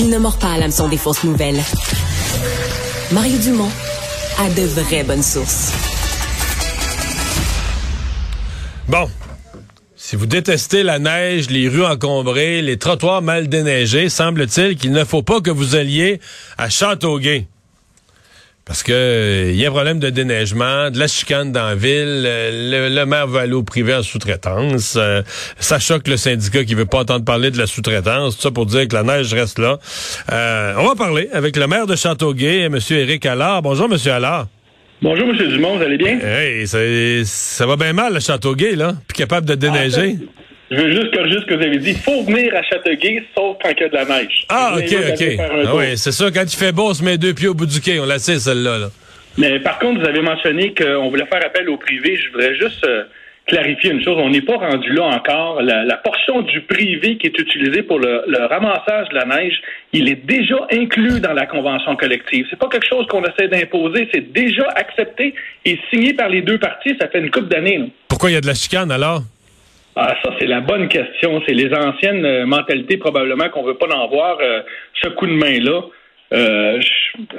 Il ne mord pas à l'hameçon des fausses nouvelles. Mario Dumont a de vraies bonnes sources. Bon. Si vous détestez la neige, les rues encombrées, les trottoirs mal déneigés, semble-t-il qu'il ne faut pas que vous alliez à Châteauguay. Parce que il y a un problème de déneigement, de la chicane dans la ville, euh, le, maire veut aller au privé en sous-traitance. Euh, ça choque le syndicat qui veut pas entendre parler de la sous-traitance. Tout ça pour dire que la neige reste là. Euh, on va parler avec le maire de Châteauguay, M. Éric Allard. Bonjour, M. Allard. Bonjour, M. Dumont, vous allez bien? Hey, ça, ça va bien mal, le Châteauguay, là. Puis capable de déneiger. Je veux juste corriger ce que vous avez dit. Il faut venir à Châteauguay, sauf quand il y a de la neige. Ah, OK, OK. Ah, oui, c'est ça. Quand il fait beau, on se met deux pieds au bout du quai. On la sait, celle-là. Mais par contre, vous avez mentionné qu'on voulait faire appel au privé. Je voudrais juste euh, clarifier une chose. On n'est pas rendu là encore. La, portion du privé qui est utilisée pour le, ramassage de la neige, il est déjà inclus dans la convention collective. C'est pas quelque chose qu'on essaie d'imposer. C'est déjà accepté et signé par les deux parties. Ça fait une couple d'années. Pourquoi il y a de la chicane alors? Ah, ça, c'est la bonne question. C'est les anciennes euh, mentalités, probablement, qu'on veut pas en voir euh, ce coup de main-là. Euh,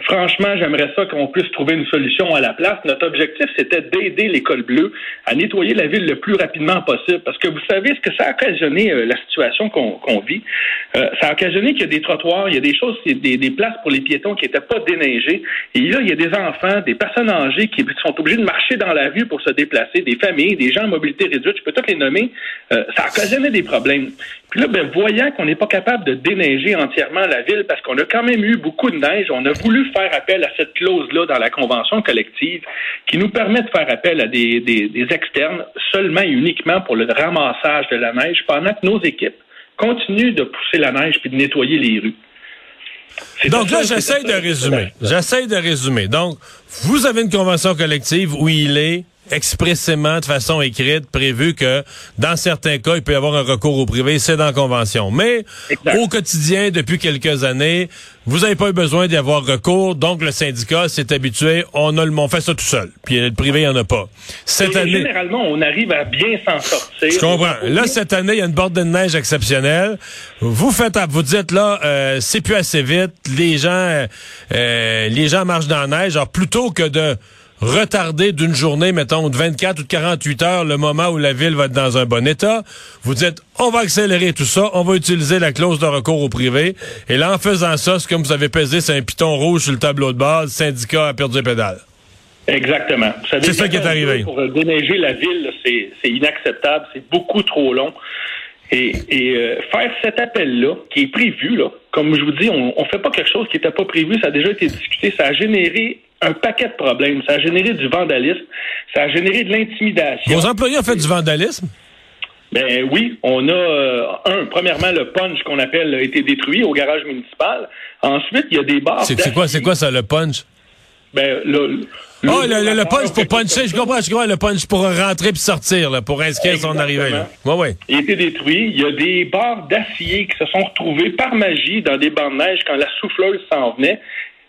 franchement, j'aimerais ça qu'on puisse trouver une solution à la place. Notre objectif, c'était d'aider l'école bleue à nettoyer la ville le plus rapidement possible. Parce que vous savez ce que ça a occasionné, euh, la situation qu'on vit. Euh, ça a occasionné qu'il y a des trottoirs, il y a des choses, des, des places pour les piétons qui n'étaient pas déneigées. Et là, il y a des enfants, des personnes âgées qui sont obligés de marcher dans la rue pour se déplacer, des familles, des gens en mobilité réduite, je peux toutes les nommer. ça a occasionné des problèmes. Puis là, ben, voyant qu'on n'est pas capable de déneiger entièrement la ville parce qu'on a quand même eu beaucoup de neige, on a voulu faire appel à cette clause-là dans la convention collective qui nous permet de faire appel à des, des, externes seulement et uniquement pour le ramassage de la neige pendant que nos équipes continuent de pousser la neige puis de nettoyer les rues. Donc là, j'essaie de résumer. J'essaie de résumer. Donc, vous avez une convention collective où il est expressément de façon écrite prévu que dans certains cas, il peut y avoir un recours au privé, c'est dans la convention. Mais au quotidien, depuis quelques années, vous n'avez pas eu besoin d'y avoir recours, donc le syndicat s'est habitué, on a le on fait ça tout seul. Puis le privé, il n'y en a pas. Cette année, généralement, on arrive à bien s'en sortir. Je comprends. Là, cette année, il y a une borde de neige exceptionnelle. Vous faites, vous dites là, euh, c'est plus assez vite. Les gens, euh, les gens marchent dans la neige. Alors plutôt que de retarder d'une journée, mettons, de 24 ou de 48 heures, le moment où la ville va être dans un bon état. Vous dites, on va accélérer tout ça, on va utiliser la clause de recours au privé. Et là, en faisant ça, c'est comme vous avez pesé, c'est un piton rouge sur le tableau de base, le syndicat a perdu les pédales. Exactement. C'est ça qui est arrivé. Pour déneiger la ville, c'est inacceptable, c'est beaucoup trop long. Et, euh, faire cet appel-là, qui est prévu, là, comme je vous dis, on ne fait pas quelque chose qui n'était pas prévu, ça a déjà été discuté, ça a généré un paquet de problèmes. Ça a généré du vandalisme, ça a généré de l'intimidation. Vos employés ont fait du vandalisme? Ben oui, on a euh, un, premièrement, le punch qu'on appelle a été détruit au garage municipal. Ensuite, il y a des bars. C'est quoi, c'est quoi ça, le punch? Ben, le, oh, le, punch pour puncher, je comprends, je comprends, le punch pour rentrer puis sortir, là, pour inscrire son arrivée. Là. Ouais, ouais. Il a été détruit. Il y a des barres d'acier qui se sont retrouvées par magie dans des bancs de neige quand la souffleuse s'en venait.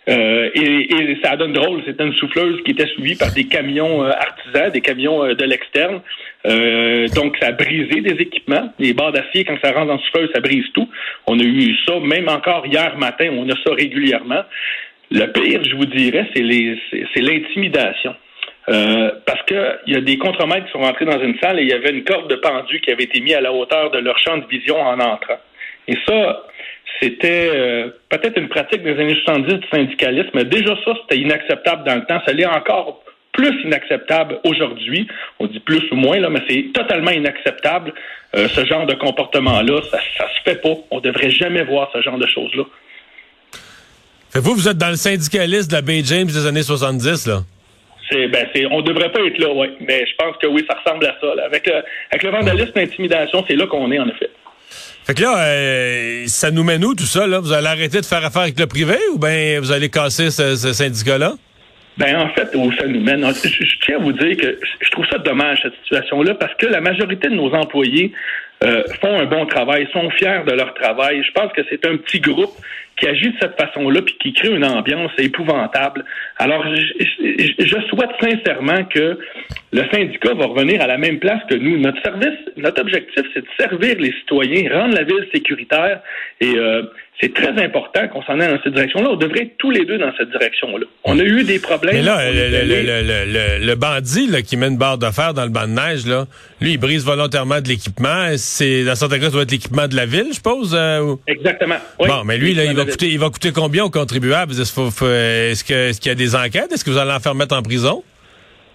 Euh, et, ça donne drôle, c'était une souffleuse qui était suivie par des camions euh, artisans, des camions euh, de l'externe. donc, ça a brisé des équipements. Les barres d'acier, quand ça rentre dans la souffleuse, ça brise tout. On a eu ça, même encore hier matin, on a ça régulièrement. Le pire, je vous dirais, c'est l'intimidation. parce qu'il y a des contremaîtres qui sont rentrés dans une salle et il y avait une corde de pendu qui avait été mise à la hauteur de leur champ de vision en entrant. Et ça, c'était euh, peut-être une pratique des années 70 du syndicalisme, mais déjà ça, c'était inacceptable dans le temps. Ça l'est encore plus inacceptable aujourd'hui. On dit plus ou moins, là, mais c'est totalement inacceptable, euh, ce genre de comportement-là. Ça, ça se fait pas. On devrait jamais voir ce genre de choses-là. vous, vous êtes dans le syndicalisme de la Bay James des années 70, là? C'est, ben, c'est, on devrait pas être là, oui. Mais je pense que oui, ça ressemble à ça. Avec, le, avec le vandalisme l'intimidation, c'est là qu'on est, en effet. Fait que là, euh, ça nous mène où tout ça? Là? Vous allez arrêter de faire affaire avec le privé ou bien vous allez casser ce, syndicat-là? Ben en fait, où ça nous mène, je, tiens à vous dire que je trouve ça dommage cette situation-là parce que la majorité de nos employés euh, font un bon travail, sont fiers de leur travail. Je pense que c'est un petit groupe qui agit de cette façon-là puis qui crée une ambiance épouvantable. Alors, je, souhaite sincèrement que le syndicat va revenir à la même place que nous. Notre service, notre objectif, c'est de servir les citoyens, rendre la ville sécuritaire et euh, c'est très important qu'on s'en aille dans cette direction-là. On devrait être tous les deux dans cette direction-là. On a eu des problèmes. Mais là, le, bandit là, qui met une barre de fer dans le banc de neige, là, lui, il brise volontairement de l'équipement. C'est dans certains cas, ça doit être l'équipement de la ville, je suppose. Euh, Exactement. Bon, mais lui, là, il va coûter, il va coûter combien aux contribuables? Est-ce qu'il y a des enquêtes? Est-ce que vous allez en faire mettre en prison?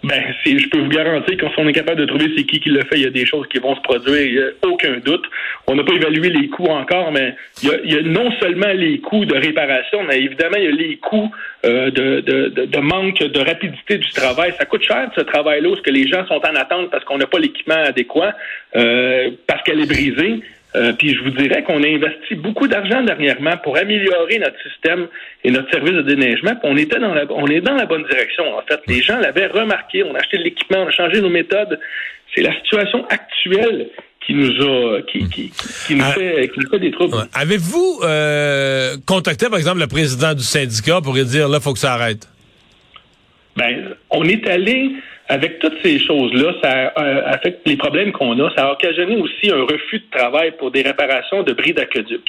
Ben, je peux vous garantir qu'on on est capable de trouver c'est qui qui le fait, il y a des choses qui vont se produire, il n'y a aucun doute. On n'a pas évalué les coûts encore, mais il y, a, non seulement les coûts de réparation, mais évidemment, il y a les coûts euh, de, manque de rapidité du travail. Ça coûte cher, ce travail-là, parce que les gens sont en attente parce qu'on n'a pas l'équipement adéquat, euh, parce qu'elle est brisée. Euh, puis je vous dirais qu'on a investi beaucoup d'argent dernièrement pour améliorer notre système et notre service de déneigement. on était dans la, on est dans la bonne direction. En fait, les gens l'avaient remarqué. On a acheté de l'équipement, on a changé nos méthodes. C'est la situation actuelle qui nous a qui, qui, qui, nous, ah. fait, qui nous fait des troubles. Avez-vous euh, contacté par exemple le président du syndicat pour lui dire là faut que ça arrête? Ben, on est allé avec toutes ces choses-là, ça euh, affecte les problèmes qu'on a. Ça a occasionné aussi un refus de travail pour des réparations de bris d'aqueduc.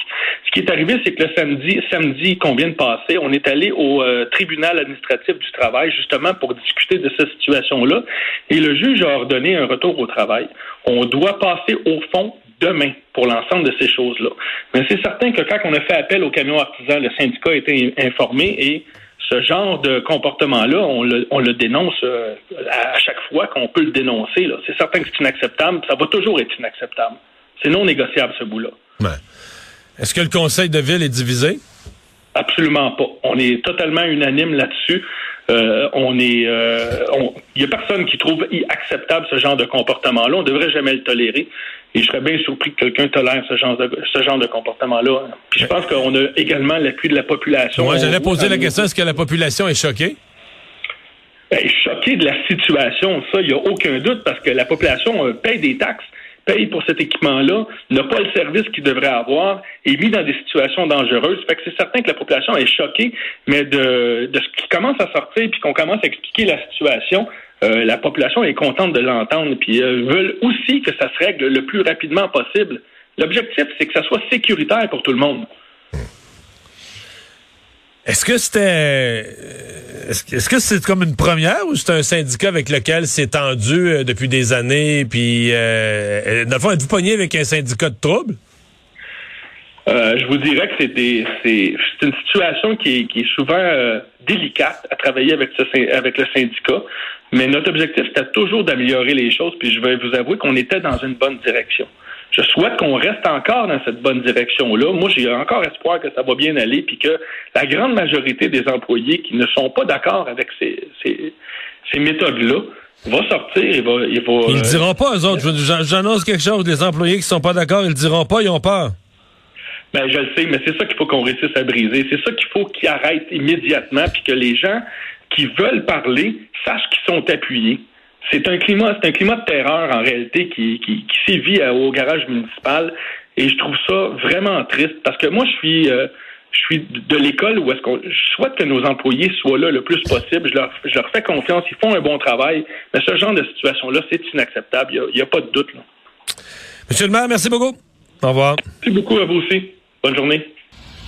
Ce qui est arrivé, c'est que le samedi, samedi qu'on vient de passer, on est allé au euh, tribunal administratif du travail justement pour discuter de cette situation-là. Et le juge a ordonné un retour au travail. On doit passer au fond demain pour l'ensemble de ces choses-là. Mais c'est certain que quand on a fait appel au camion artisan, le syndicat a été informé et ce genre de comportement-là, on le, dénonce euh, à, chaque fois qu'on peut le dénoncer. C'est certain que c'est inacceptable. Ça va toujours être inacceptable. C'est non négociable, ce bout-là. Est-ce que le conseil de ville est divisé? Absolument pas. On est totalement unanime là-dessus. Euh, on est, euh, il y a personne qui trouve acceptable ce genre de comportement-là. On devrait jamais le tolérer. Et je serais bien surpris que quelqu'un tolère ce genre de ce genre de comportement-là. Puis je pense qu'on a également l'appui de la population. Moi, j'allais poser la question est-ce que la population est choquée? Ben, choquée de la situation, ça, il n'y a aucun doute, parce que la population paye des taxes paye pour cet équipement-là, n'a pas le service qu'il devrait avoir, est mis dans des situations dangereuses. Fait que c'est certain que la population est choquée, mais de, de ce qui commence à sortir puis qu'on commence à expliquer la situation, euh, la population est contente de l'entendre, puis euh, veulent aussi que ça se règle le plus rapidement possible. L'objectif, c'est que ça soit sécuritaire pour tout le monde. Est-ce que c'était euh, est-ce que c'est comme une première ou c'est un syndicat avec lequel c'est tendu euh, depuis des années puis euh, dans êtes-vous pogné avec un syndicat de trouble? Euh, je vous dirais que c'est c'est une situation qui est, qui est souvent délicate à travailler avec ce avec le syndicat, mais notre objectif c'était toujours d'améliorer les choses puis je vais vous avouer qu'on était dans une bonne direction je souhaite qu'on reste encore dans cette bonne direction-là. Moi, j'ai encore espoir que ça va bien aller, puis que la grande majorité des employés qui ne sont pas d'accord avec ces, ces, méthodes-là va sortir et va... Ils ne le diront pas, eux autres. J'annonce quelque chose. Les employés qui ne sont pas d'accord, ils le diront pas, ils ont peur. Ben, je le sais, mais c'est ça qu'il faut qu'on réussisse à briser. C'est ça qu'il faut qu'ils arrêtent immédiatement, puis que les gens qui veulent parler sachent qu'ils sont appuyés c'est un climat, c'est un climat de terreur en réalité qui, qui, sévit au garage municipal. Et je trouve ça vraiment triste parce que moi, je suis, euh, je suis de l'école où est-ce qu'on, je souhaite que nos employés soient là le plus possible. Je leur, je leur fais confiance, ils font un bon travail. Mais ce genre de situation-là, c'est inacceptable. Il n'y a, a, pas de doute. Là. Monsieur le maire, merci beaucoup. Au revoir. Merci beaucoup à vous aussi. Bonne journée.